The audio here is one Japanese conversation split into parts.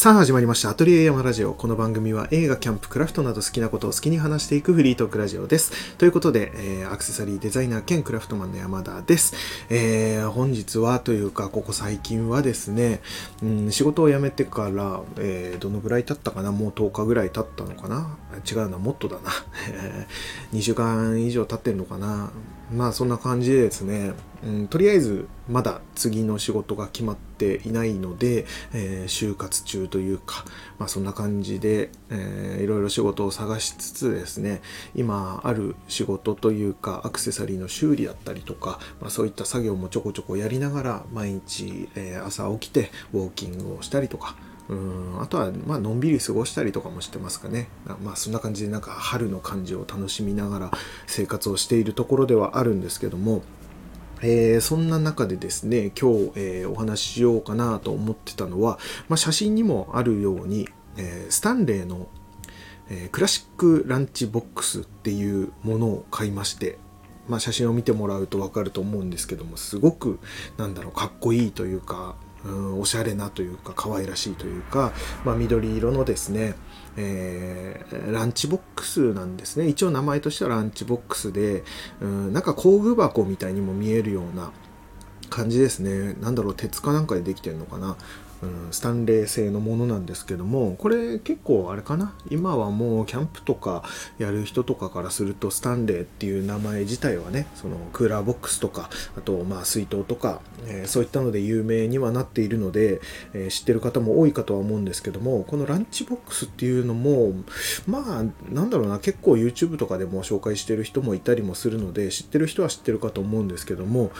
さあ始まりました。アトリエ山ラジオ。この番組は映画、キャンプ、クラフトなど好きなことを好きに話していくフリートークラジオです。ということで、えー、アクセサリーデザイナー兼クラフトマンの山田です。えー、本日はというか、ここ最近はですね、うん、仕事を辞めてから、えー、どのぐらい経ったかな？もう10日ぐらい経ったのかな？違うな、もっとだな。2週間以上経ってんのかな？まあそんな感じでですね、うん、とりあえずまだ次の仕事が決まっていないので、えー、就活中というか、まあ、そんな感じで、えー、いろいろ仕事を探しつつですね今ある仕事というかアクセサリーの修理だったりとか、まあ、そういった作業もちょこちょこやりながら毎日、えー、朝起きてウォーキングをしたりとかうん。あとはまあのんびり過ごしたりとかもしてますかね。まあそんな感じでなんか春の感じを楽しみながら生活をしているところではあるんですけども。えー、そんな中でですね今日、えー、お話ししようかなと思ってたのは、まあ、写真にもあるように、えー、スタンレーの、えクラシックランチボックスっていうものを買いましてまあ、写真を見てもらうと分かると思うんですけどもすごくなんだろうかっこいいというか、おしゃれなというか可愛らしいというか、まあ、緑色のですね、えー、ランチボックスなんですね。一応名前としてはランチボックスで、うん、なんか工具箱みたいにも見えるような感じですね。何だろう鉄かなんかでできてるのかな。うん、スタンレー製のものなんですけどもこれ結構あれかな？今はもうキャンプとかやる人とかからするとスタンレーっていう名前自体はねそのクーラーボックスとかあとまあ水筒とか、えー、そういったので有名にはなっているので、えー、知ってる方も多いかとは思うんですけどもこのランチボックスっていうのもまあなんだろうな結構 YouTube とかでも紹介してる人もいたりもするので知ってる人は知ってるかと思うんですけども、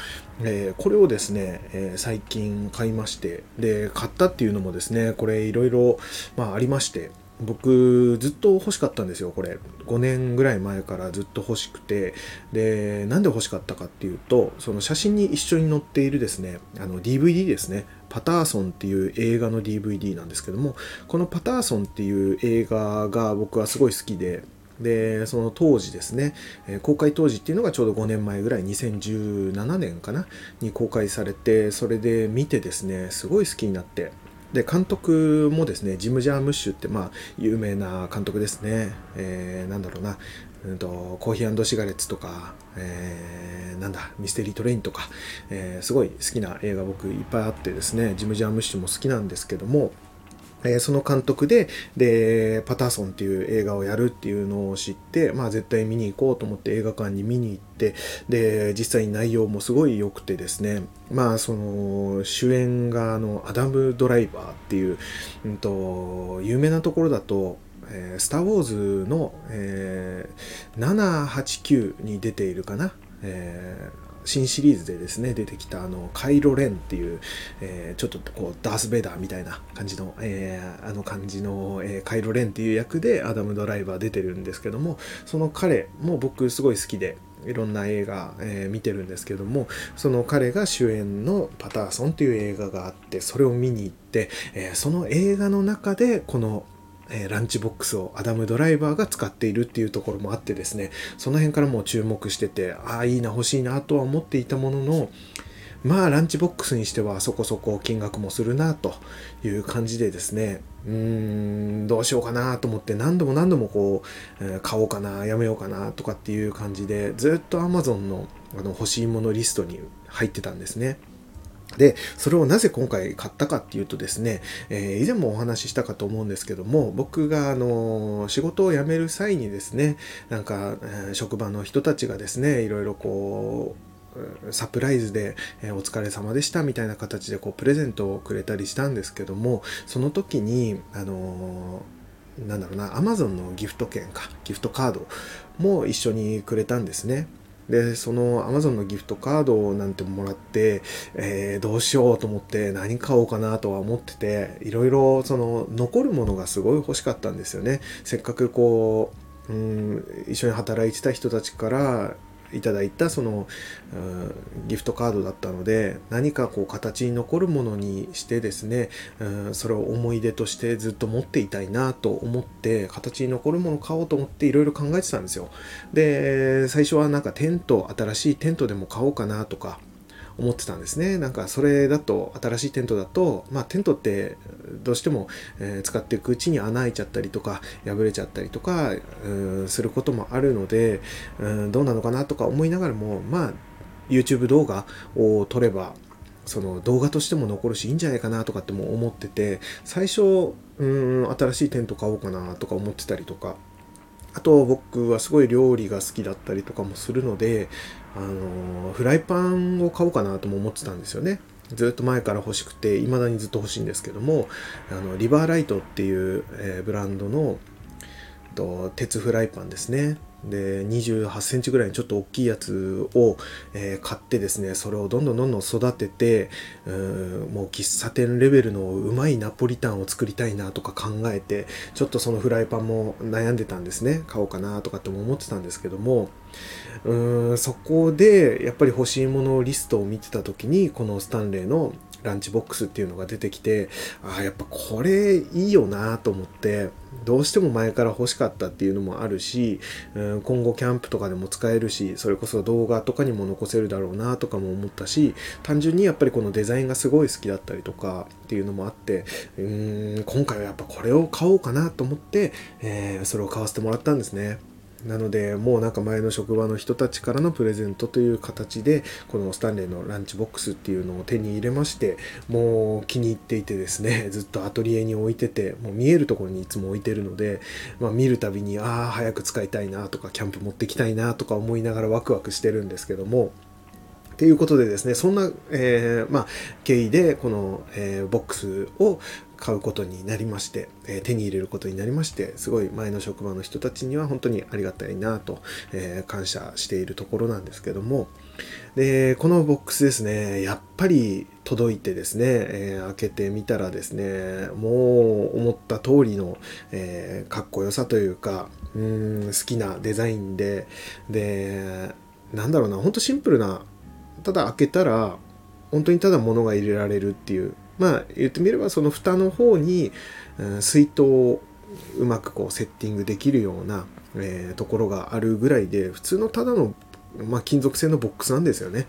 えー、これをですね、え最近買いましてで買ったっていうのもですねこれいろいろありまして僕ずっと欲しかったんですよこれ。5年ぐらい前からずっと欲しくて。でなんで欲しかったかっていうとその写真に一緒に載っているですねあの DVD ですね。パターソンっていう映画の DVD なんですけどもこのパターソンっていう映画が僕はすごい好きででその当時ですね、え公開当時っていうのがちょうど5年前ぐらい2017年かなに公開されてそれで見てですねすごい好きになってで監督もですねジム・ジャームッシュってまあ有名な監督ですね、えー、なんだろうな、うんと、コーヒーシガレッツとか、えー、なんだミステリートレインとか、えー、すごい好きな映画僕いっぱいあってですねジム・ジャームッシュも好きなんですけどもえー、その監督ででパターソンっていう映画をやるっていうのを知って、まあ、絶対見に行こうと思って映画館に見に行ってで実際に内容もすごい良くてですね。まあその主演があのアダム・ドライバーっていう、うんと、有名なところだとえー、スター・ウォーズの、えー、789に出ているかな、えー新シリーズでですね出てきたあのカイロ・レンっていう、えー、ちょっとこうダース・ベイダーみたいな感じの、えー、あの感じの、えー、カイロ・レンっていう役でアダム・ドライバー出てるんですけどもその彼も僕すごい好きでいろんな映画、えー、見てるんですけどもその彼が主演の「パターソン」っていう映画があってそれを見に行って、えー、その映画の中でこの「えランチボックスをアダムドライバーが使っているっていうところもあってですねその辺からも注目しててああいいな欲しいなとは思っていたもののまあランチボックスにしてはそこそこ金額もするなという感じでですねうーんどうしようかなと思って何度も何度もこう、え、買おうかなやめようかなとかっていう感じでずっと Amazon のあの欲しいものリストに入ってたんですね。で、それをなぜ今回買ったかっていうとですね、えー、以前もお話ししたかと思うんですけども、僕があの仕事を辞める際にですね、なんか、え、職場の人たちがですね、いろいろこう、サプライズで、え、お疲れ様でしたみたいな形でこうプレゼントをくれたりしたんですけども、その時に、あのなんだろうな、アマゾンのギフト券か、ギフトカードも一緒にくれたんですね。でその Amazon のギフトカードなんてもらって、えー、どうしようと思って何買おうかなとは思ってていろいろその残るものがすごい欲しかったんですよね。せっかくこううん一緒に働いてた人たちからいただいたその、ギフトカードだったので何かこう形に残るものにしてですね、それを思い出としてずっと持っていたいなと思って形に残るものを買おうと思っていろいろ考えてたんですよ。で最初はなんかテント新しいテントでも買おうかなとか思ってたんですね。なんかそれだと新しいテントだとまあテントってどうしても、え、使っていくうちに穴開いちゃったりとか破れちゃったりとかすることもあるのでうんどうなのかなとか思いながらもまあ YouTube 動画を撮ればその動画としても残るしいいんじゃないかなとかっても思ってて最初うん新しいテント買おうかなとか思ってたりとかあと僕はすごい料理が好きだったりとかもするのであのフライパンを買おうかなとも思ってたんですよね。ずっと前から欲しくて未だにずっと欲しいんですけどもあのリバーライトっていう、えー、ブランドのと鉄フライパンですね。で28センチぐらいにちょっと大きいやつを、えー、買ってですねそれをどんどんどんどん育ててうもう喫茶店レベルのうまいナポリタンを作りたいなとか考えてちょっとそのフライパンも悩んでたんですね買おうかなとかっても思ってたんですけどもうーんそこでやっぱり欲しいものリストを見てた時にこのスタンレーのランチボックスっていうのが出てきてああやっぱこれいいよなと思ってどうしても前から欲しかったっていうのもあるし、うん、今後キャンプとかでも使えるしそれこそ動画とかにも残せるだろうなとかも思ったし単純にやっぱりこのデザインがすごい好きだったりとかっていうのもあってうん今回はやっぱこれを買おうかなと思って、えー、それを買わせてもらったんですね。なのでもうなんか前の職場の人たちからのプレゼントという形でこのスタンレーのランチボックスっていうのを手に入れましてもう気に入っていてですねずっとアトリエに置いててもう見えるところにいつも置いてるので、まあ、見るたびにああ早く使いたいなとかキャンプ持ってきたいなとか思いながらワクワクしてるんですけどもということでですね、そんな、えー、まあ、経緯でこの、えー、ボックスを買うことになりまして、え、手に入れることになりましてすごい前の職場の人たちには本当にありがたいなと、え、感謝しているところなんですけども。でこのボックスですねやっぱり届いてですね、えー、開けてみたらですねもう思った通りの、えかっこよさというかうん好きなデザインででなんだろうなほんとシンプルなただ開けたら本当にただ物が入れられるっていうまあ言ってみればその蓋の方に、うん、水筒をうまくこうセッティングできるような、えー、ところがあるぐらいで普通のただのまあ、金属製のボックスなんですよね。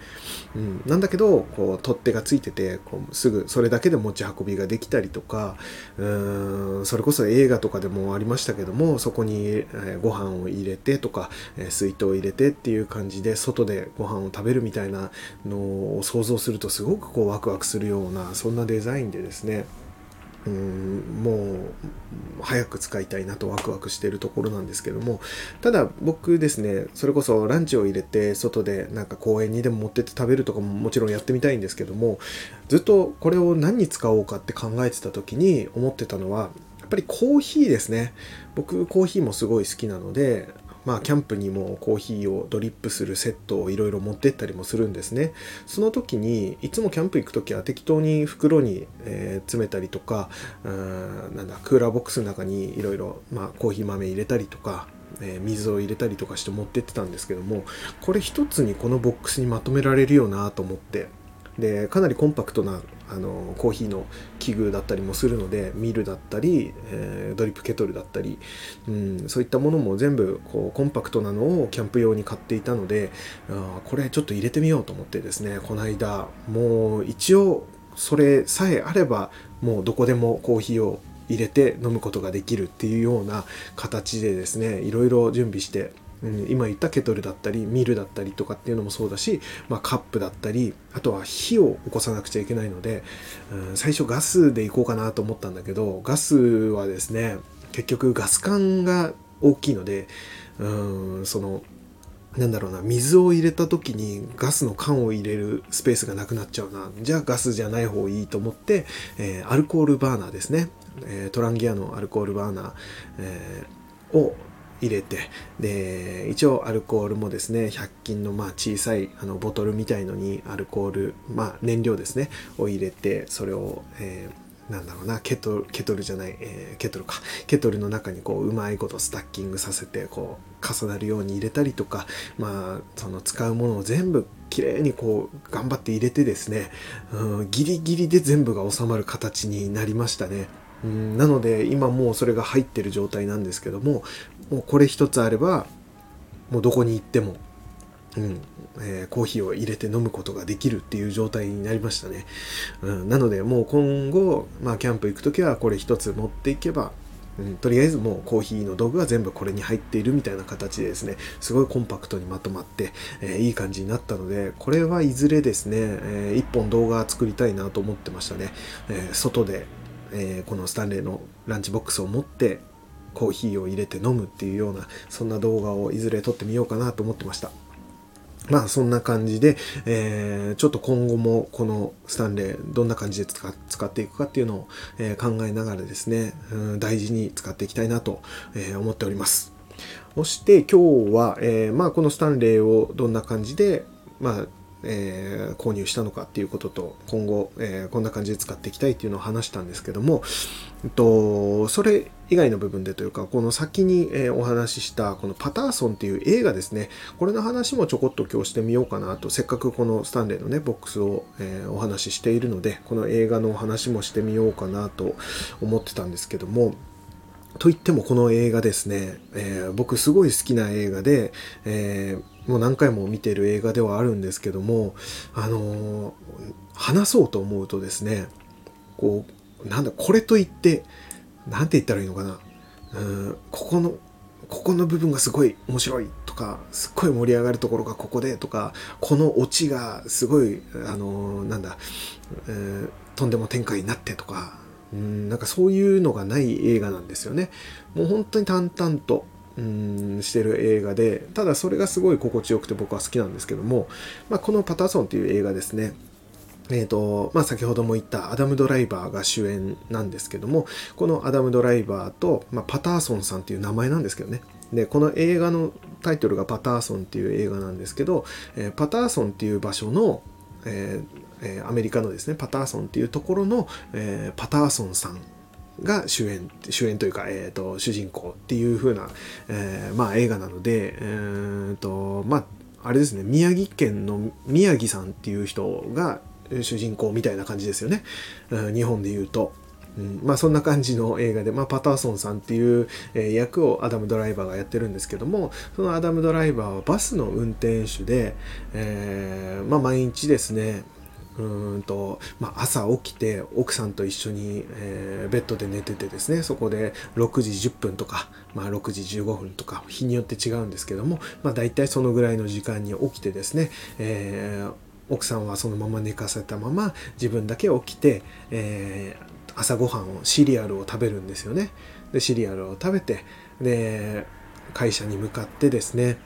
うん、なんだけどこう取っ手がついててこうすぐそれだけで持ち運びができたりとかうーんそれこそ映画とかでもありましたけどもそこに、えー、ご飯を入れてとか、え、水筒を入れてっていう感じで外でご飯を食べるみたいなのを想像するとすごくこうワクワクするようなそんなデザインでですねうんもう早く使いたいなとワクワクしてるところなんですけどもただ僕ですねそれこそランチを入れて外でなんか公園にでも持ってって食べるとかももちろんやってみたいんですけどもずっとこれを何に使おうかって考えてた時に思ってたのはやっぱりコーヒーですね。僕コーヒーもすごい好きなのでまあ、キャンプにもコーヒーをドリップするセットをいろいろ持ってったりもするんですね。その時にいつもキャンプ行く時は適当に袋に、えー、詰めたりとかうんなんだクーラーボックスの中にいろいろコーヒー豆入れたりとかえ、水を入れたりとかして持ってってたんですけどもこれ一つにこのボックスにまとめられるよなと思ってでかなりコンパクトなあのコーヒーの器具だったりもするのでミルだったり、えー、ドリップケトルだったり、うん、そういったものも全部こうコンパクトなのをキャンプ用に買っていたのであこれちょっと入れてみようと思ってですねこの間もう一応それさえあればもうどこでもコーヒーを入れて飲むことができるっていうような形でですねいろいろ準備してうん、今言ったケトルだったりミルだったりとかっていうのもそうだし、まあ、カップだったりあとは火を起こさなくちゃいけないので、うん、最初ガスでいこうかなと思ったんだけどガスはですね結局ガス管が大きいので、うん、そのなんだろうな水を入れた時にガスの缶を入れるスペースがなくなっちゃうな。じゃあガスじゃない方がいいと思って、えー、アルコールバーナーですね、えー、トランギアのアルコールバーナー、えー、を入れてで一応アルコールもですね100均のまあ小さいあのボトルみたいのにアルコール、まあ、燃料ですねを入れてそれを、えー、なんだろうなケトルケトルじゃない、えー、ケトルかケトルの中にこううまいことスタッキングさせてこう重なるように入れたりとかまあその使うものを全部きれいにこう頑張って入れてですね、うん、ギリギリで全部が収まる形になりましたね。うん、なので今もうそれが入ってる状態なんですけどももうこれ一つあればもうどこに行ってもうんえー、コーヒーを入れて飲むことができるっていう状態になりましたね。うん、なのでもう今後、まあ、キャンプ行く時はこれ一つ持っていけばうん、とりあえずもうコーヒーの道具は全部これに入っているみたいな形でですねすごいコンパクトにまとまって、えー、いい感じになったのでこれはいずれですね、えー、1本動画作りたいなと思ってましたね、えー、外で、えこのスタンレーのランチボックスを持ってコーヒーを入れて飲むっていうようなそんな動画をいずれ撮ってみようかなと思ってましたまあそんな感じで、えー、ちょっと今後もこのスタンレーどんな感じで使っていくかっていうのを、えー、考えながらですね、うん、大事に使っていきたいなと、えー、思っております。そして今日は、えー、まあこのスタンレーをどんな感じで、まあえー、購入したのかっていうことと今後、えー、こんな感じで使っていきたいっていうのを話したんですけども、えっと、それ以外の部分でというかこの先に、え、お話ししたこのパターソンっていう映画ですね。これの話もちょこっと今日してみようかなと。せっかくこのスタンレーのねボックスを、えお話ししているのでこの映画のお話もしてみようかなと思ってたんですけども。といってもこの映画ですね、えー、僕すごい好きな映画で、えー、もう何回も見てる映画ではあるんですけども、あのー、話そうと思うとですね、こう、なんだ、これといって、なんて言ったらいいのかな。うん、ここの、ここの部分がすごい面白いとか、すっごい盛り上がるところがここでとか、このオチがすごい、あのー、なんだ、えー、とんでも展開になってとか、うん、なんかそういうのがない映画なんですよね。もう本当に淡々と、うんしてる映画でただそれがすごい心地よくて僕は好きなんですけども、まあ、この「パターソン」という映画ですねえーとまあ、先ほども言ったアダム・ドライバーが主演なんですけどもこのアダム・ドライバーと、まあ、パターソンさんっていう名前なんですけどね。でこの映画のタイトルが「パターソン」っていう映画なんですけど、えー、パターソンっていう場所の、えーえー、アメリカのですねパターソンっていうところの、え、パターソンさんが主演主演というか、えーと、主人公っていう風な、え、まあ、映画なので、えーとまあ、あれですね宮城県の宮城さんっていう人が主人公みたいな感じですよね、うん、日本で言うと。うん、まあそんな感じの映画で、まあ、パターソンさんっていう、役をアダム・ドライバーがやってるんですけどもそのアダム・ドライバーはバスの運転手で、えー、まあ、毎日ですねうんと、まあ、朝起きて奥さんと一緒に、えー、ベッドで寝ててですねそこで6時10分とか、まあ、6時15分とか日によって違うんですけども、まあ、大体そのぐらいの時間に起きてですね、えー、奥さんはそのまま寝かせたまま自分だけ起きて、えー、朝ごはんをシリアルを食べるんですよねでシリアルを食べてで会社に向かってですね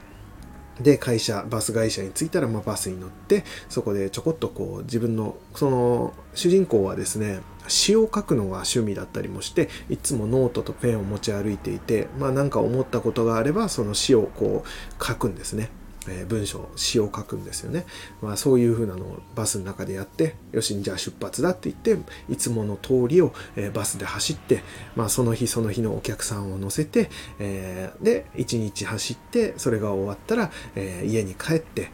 で会社バス会社に着いたら、まあ、バスに乗ってそこでちょこっとこう自分のその主人公はですね詩を書くのが趣味だったりもしていつもノートとペンを持ち歩いていてまあ何か思ったことがあればその詩をこう書くんですね。え、文章詩を書くんですよね、まあ、そういう風なのをバスの中でやってよしじゃあ出発だって言っていつもの通りを、え、バスで走って、まあ、その日その日のお客さんを乗せて、えー、で1日走ってそれが終わったら、え家に帰って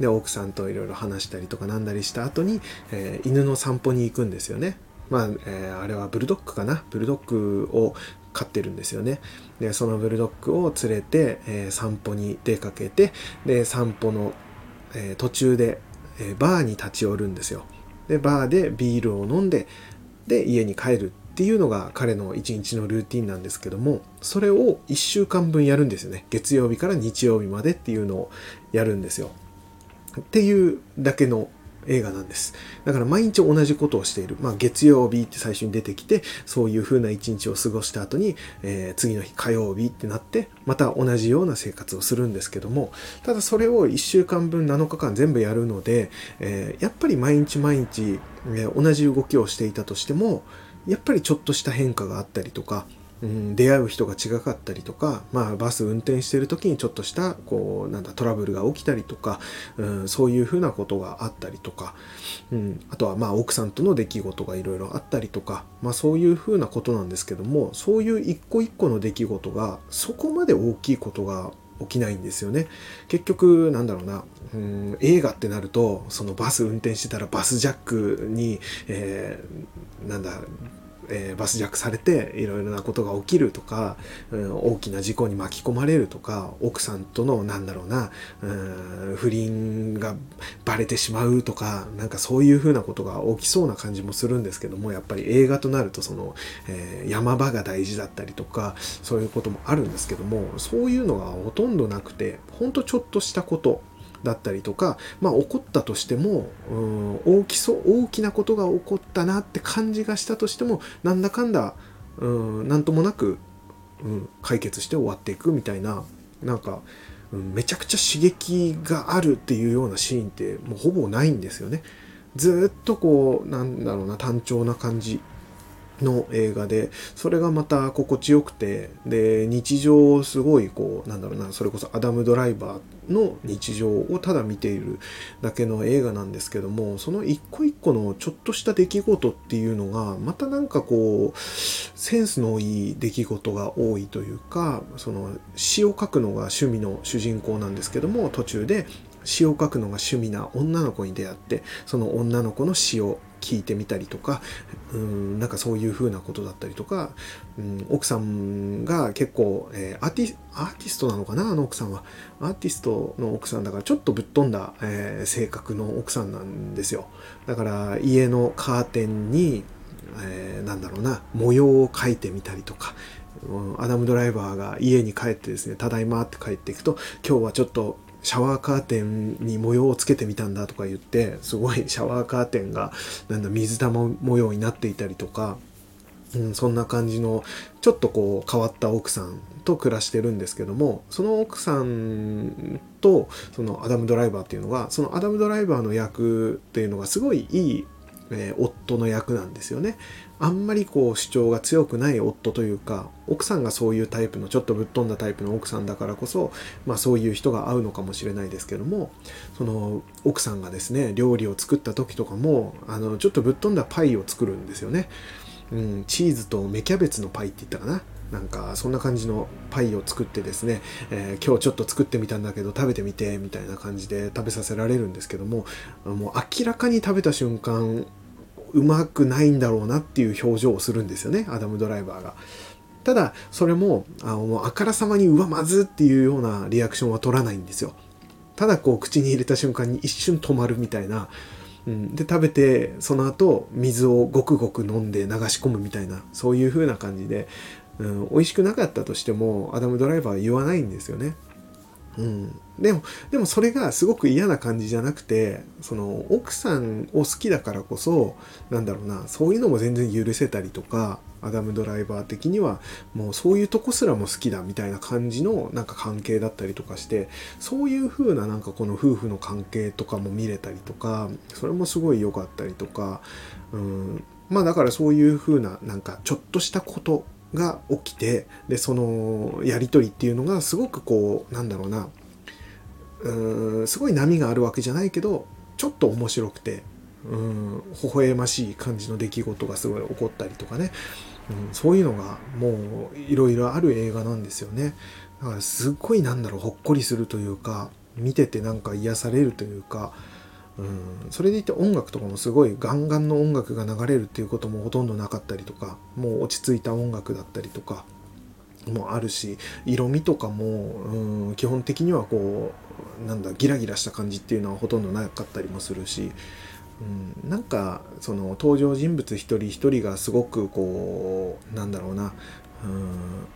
で奥さんといろいろ話したりとかなんだりした後に、え犬の散歩に行くんですよね。まあ、えー、あれはブルドッグかな。ブルドッグを飼ってるんですよね。で、そのブルドッグを連れて、えー、散歩に出かけて、で、散歩の、えー、途中で、えバーに立ち寄るんですよ。で、バーでビールを飲んで、で、家に帰るっていうのが彼の一日のルーティンなんですけども、それを1週間分やるんですよね。月曜日から日曜日までっていうのをやるんですよ。っていうだけの映画なんです。だから毎日同じことをしている。まあ月曜日って最初に出てきて、そういう風な一日を過ごした後に、えー、次の日火曜日ってなって、また同じような生活をするんですけども、ただそれを1週間分7日間全部やるので、えー、やっぱり毎日毎日、えー、同じ動きをしていたとしても、やっぱりちょっとした変化があったりとか、うん、出会う人が違かったりとか、まあ、バス運転してる時にちょっとしたこうなんだトラブルが起きたりとか、うん、そういうふうなことがあったりとか、うん、あとはまあ奥さんとの出来事がいろいろあったりとか、まあ、そういうふうなことなんですけどもそういう一個一個の出来事がそこまで大きいことが起きないんですよね。結局なんだろうな、うん、映画ってなるとそのバス運転してたらバスジャックに、えー、なんだえー、バスジャックされていろいろなことが起きるとか、うん、大きな事故に巻き込まれるとか奥さんとのなんだろうな、うん、不倫がバレてしまうとかなんかそういうふうなことが起きそうな感じもするんですけどもやっぱり映画となるとその、えー、山場が大事だったりとかそういうこともあるんですけどもそういうのがほとんどなくてほんとちょっとしたことだったりとか、まあ、起こったとしても、うん、大きそう大きなことが起こったなって感じがしたとしてもなんだかんだ、うん、なんともなく、うん、解決して終わっていくみたいななんか、うん、めちゃくちゃ刺激があるっていうようなシーンってもうほぼないんですよね。ずっとこうなんだろうな単調な感じの映画でそれがまた心地よくてで日常をすごいこうなんだろうなそれこそアダム・ドライバーの日常をただ見ているだけの映画なんですけどもその一個一個のちょっとした出来事っていうのがまたなんかこうセンスのいい出来事が多いというかその詩を書くのが趣味の主人公なんですけども途中で詩を書くのが趣味な女の子に出会ってその女の子の詩を聞いてみたりとかうんなんかそういう風なことだったりとか、うん、奥さんが結構、えー、アーティアーティストなのかなあの奥さんは。アーティストの奥さんだからちょっとぶっ飛んだ、えー、性格の奥さんなんですよ。だから家のカーテンに、えー、なんだろうな模様を描いてみたりとかアダムドライバーが家に帰ってですね、ただいまって帰っていくと、今日はちょっとシャワーカーテンに模様をつけてみたんだとか言ってすごいシャワーカーテンがなんだ水玉模様になっていたりとか、うん、そんな感じのちょっとこう変わった奥さんと暮らしてるんですけどもその奥さんとそのアダム・ドライバーっていうのがそのアダム・ドライバーの役っていうのがすごいいいえー、夫の役なんですよね。あんまりこう主張が強くない夫というか奥さんがそういうタイプのちょっとぶっ飛んだタイプの奥さんだからこそ、まあ、そういう人が合うのかもしれないですけどもその奥さんがですね料理を作った時とかもあのちょっとぶっ飛んだパイを作るんですよね。うん、チーズと芽キャベツのパイって言ったかな。なんかそんな感じのパイを作ってですね、えー、今日ちょっと作ってみたんだけど食べてみてみたいな感じで食べさせられるんですけどももう明らかに食べた瞬間うまくないんだろうなっていう表情をするんですよねアダム・ドライバーが。ただそれもあのあからさまにうわまずっていうようなリアクションは取らないんですよ。ただこう口に入れた瞬間に一瞬止まるみたいな。うん、で食べてその後水をごくごく飲んで流し込むみたいなそういう風な感じで、うん、美味しくなかったとしてもアダム・ドライバーは言わないんですよね。うん、でもでもそれがすごく嫌な感じじゃなくてその奥さんを好きだからこそなんだろうなそういうのも全然許せたりとかアダムドライバー的にはもうそういうとこすらも好きだみたいな感じのなんか関係だったりとかしてそういう風ななんかこの夫婦の関係とかも見れたりとかそれもすごい良かったりとか、うん、まあだからそういう風ななんかちょっとしたことが起きてでそのやり取りっていうのがすごくこうなんだろうな。うーんすごい波があるわけじゃないけどちょっと面白くてうん微笑ましい感じの出来事がすごい起こったりとかね、うん、そういうのがもういろいろある映画なんですよね。だからすっごいなんだろうほっこりするというか見ててなんか癒されるというかうん、それでいて音楽とかもすごいガンガンの音楽が流れるっていうこともほとんどなかったりとかもう落ち着いた音楽だったりとかもあるし色味とかも、うん、基本的にはこうなんだギラギラした感じっていうのはほとんどなかったりもするし、うん、なんかその登場人物一人一人がすごくこうなんだろうな,、うん、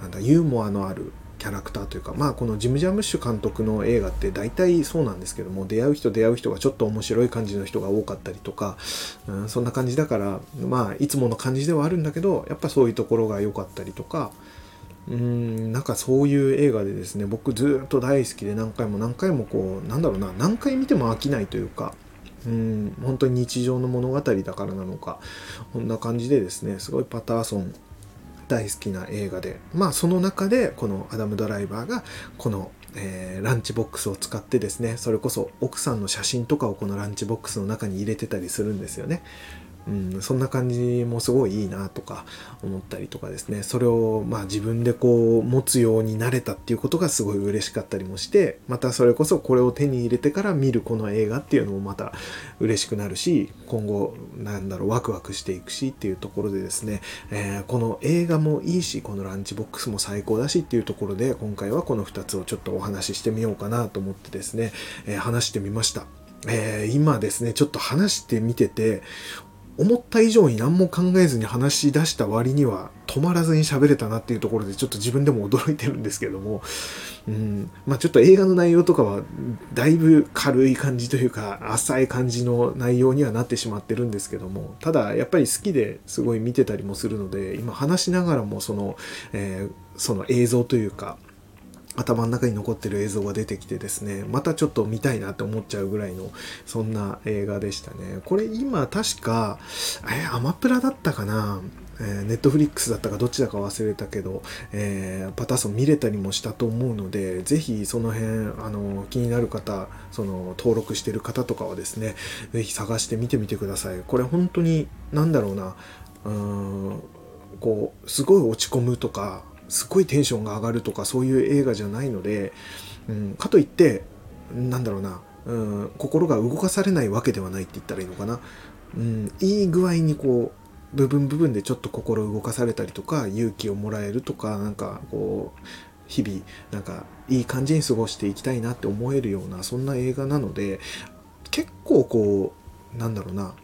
なんだユーモアのあるキャラクターというかまあこのジム・ジャムッシュ監督の映画って大体そうなんですけども出会う人出会う人がちょっと面白い感じの人が多かったりとか、うん、そんな感じだからまあいつもの感じではあるんだけどやっぱそういうところが良かったりとかうんなんかそういう映画でですね僕ずっと大好きで何回も何回もこうなんだろうな何回見ても飽きないというかうん本当に日常の物語だからなのかこんな感じでですねすごいパターソン大好きな映画でまあその中でこのアダム・ドライバーがこの、えー、ランチボックスを使ってですねそれこそ奥さんの写真とかをこのランチボックスの中に入れてたりするんですよね。うん、そんな感じもすごいいいなとか思ったりとかですね。それをまあ自分でこう持つようになれたっていうことがすごい嬉しかったりもしてまたそれこそこれを手に入れてから見るこの映画っていうのもまた嬉しくなるし今後なんだろうワクワクしていくしっていうところでですね、えー、この映画もいいしこのランチボックスも最高だしっていうところで今回はこの2つをちょっとお話ししてみようかなと思ってですね、えー、話してみました。えー、今ですね、ちょっと話してみてて、思った以上に何も考えずに話し出した割には止まらずに喋れたなっていうところでちょっと自分でも驚いてるんですけども、うん、まあちょっと映画の内容とかはだいぶ軽い感じというか浅い感じの内容にはなってしまってるんですけども。ただやっぱり好きですごい見てたりもするので今話しながらもその、えー、その映像というか頭の中に残ってる映像が出てきてですねまたちょっと見たいなって思っちゃうぐらいのそんな映画でしたねこれ今確かえアマプラだったかな？えネットフリックスだったかどっちだか忘れたけど、えー、パターソン見れたりもしたと思うので、ぜひその辺、あの、気になる方、その、登録してる方とかはですね、ぜひ探してみてみてください。これ本当に、なんだろうな、うーん、こう、すごい落ち込むとか、すっごいテンションが上がるとかそういう映画じゃないので、うん、かといってなんだろうな、うん、心が動かされないわけではないって言ったらいいのかな、うん、いい具合にこう部分部分でちょっと心動かされたりとか勇気をもらえるとかなんかこう日々なんかいい感じに過ごしていきたいなって思えるようなそんな映画なので結構こうなんだろうな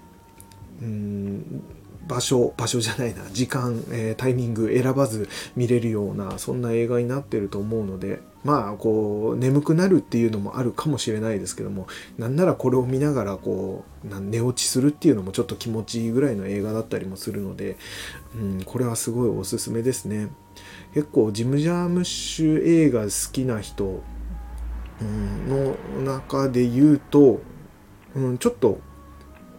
うん場所場所じゃないな。時間、えー、タイミング選ばず見れるようなそんな映画になってると思うのでまあこう眠くなるっていうのもあるかもしれないですけどもなんならこれを見ながらこう寝落ちするっていうのもちょっと気持ちいいぐらいの映画だったりもするので、うん、これはすごいおすすめですね。結構ジム・ジャームッシュ映画好きな人、うん、の中で言うと、うん、ちょっと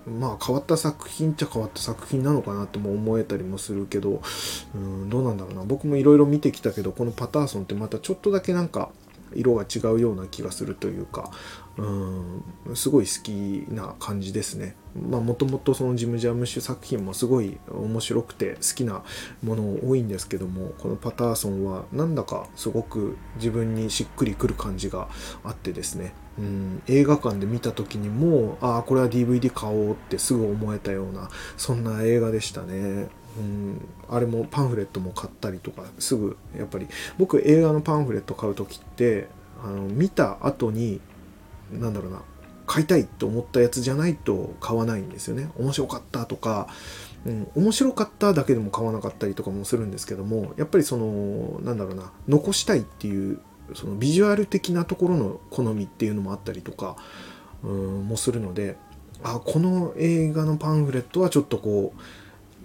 まあ変わった作品っちゃ変わった作品なのかなとも思えたりもするけど、うん、どうなんだろうな。僕もいろいろ見てきたけど、このパターソンってまたちょっとだけなんか色が違うような気がするというか、うん、すごい好きな感じですね。まあもともとそのジム・ジャムッシュ作品もすごい面白くて好きなもの多いんですけども、このパターソンはなんだかすごく自分にしっくりくる感じがあってですね、うん、映画館で見た時にもああこれは DVD 買おうってすぐ思えたようなそんな映画でしたね。うん、あれもパンフレットも買ったりとかすぐやっぱり僕映画のパンフレット買う時ってあの見た後になんだろうな買いたいと思ったやつじゃないと買わないんですよね。面白かったとか、うん、面白かっただけでも買わなかったりとかもするんですけどもやっぱりそのなんだろうな残したいっていうそのビジュアル的なところの好みっていうのもあったりとかうんもするのであこの映画のパンフレットはちょっとこう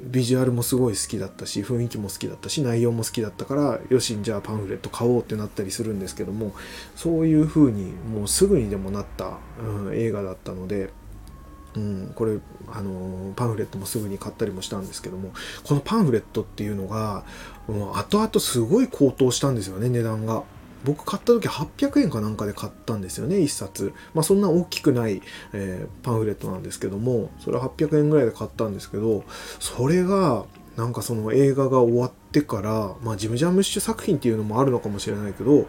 ビジュアルもすごい好きだったし雰囲気も好きだったし内容も好きだったからよしじゃあパンフレット買おうってなったりするんですけどもそういう風にもうすぐにでもなった、うん、映画だったので、うん、これあのパンフレットもすぐに買ったりもしたんですけどもこのパンフレットっていうのがもう後々すごい高騰したんですよね値段が。僕買った時800円かなんかで買ったんですよね1冊。まあそんな大きくない、えー、パンフレットなんですけどもそれは800円ぐらいで買ったんですけどそれがなんかその映画が終わってからまあジム・ジャムッシュ作品っていうのもあるのかもしれないけど、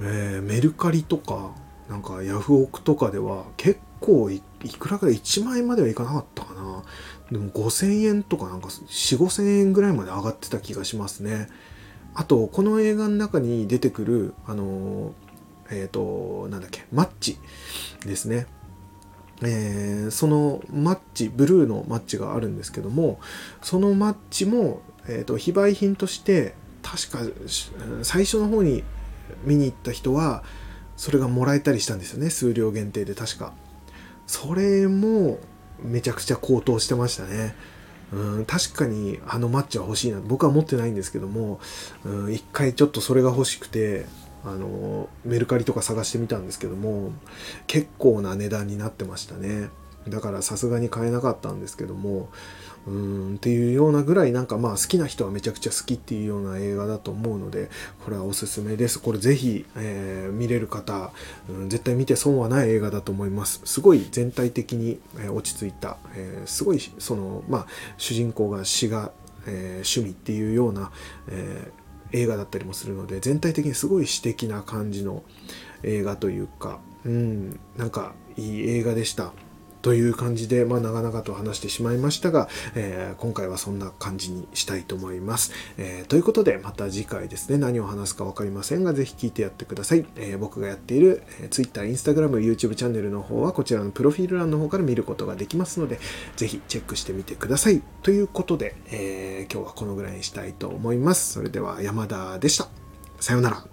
えー、メルカリとかなんかヤフオクとかでは結構いくらか1万円まではいかなかったかな。でも5000円とかなんか4 5000円ぐらいまで上がってた気がしますね。あとこの映画の中に出てくるあのえっ、ー、となんだっけマッチですね。えー、そのマッチブルーのマッチがあるんですけどもそのマッチも、えーと、非売品として確か最初の方に見に行った人はそれがもらえたりしたんですよね。数量限定で確か。それもめちゃくちゃ高騰してましたね。うん確かにあのマッチは欲しいな僕は持ってないんですけどもうん一回ちょっとそれが欲しくてあのメルカリとか探してみたんですけども結構な値段になってましたね。だからさすがに買えなかったんですけどもうんっていうようなぐらいなんかまあ好きな人はめちゃくちゃ好きっていうような映画だと思うのでこれはおすすめですこれぜひ、えー、見れる方、うん、絶対見て損はない映画だと思いますすごい全体的に、えー、落ち着いた、えー、すごいそのまあ主人公が詩が、え趣味っていうような、え映画だったりもするので全体的にすごい詩的な感じの映画というかうんなんかいい映画でした。という感じで、まあ、長々と話してしまいましたが、えー、今回はそんな感じにしたいと思います。えー、ということで、また次回ですね、何を話すか分かりませんが、ぜひ聞いてやってください。えー、僕がやっている、え Twitter、Instagram、YouTube チャンネルの方は、こちらのプロフィール欄の方から見ることができますので、ぜひチェックしてみてください。ということで、え今日はこのぐらいにしたいと思います。それでは山田でした。さようなら。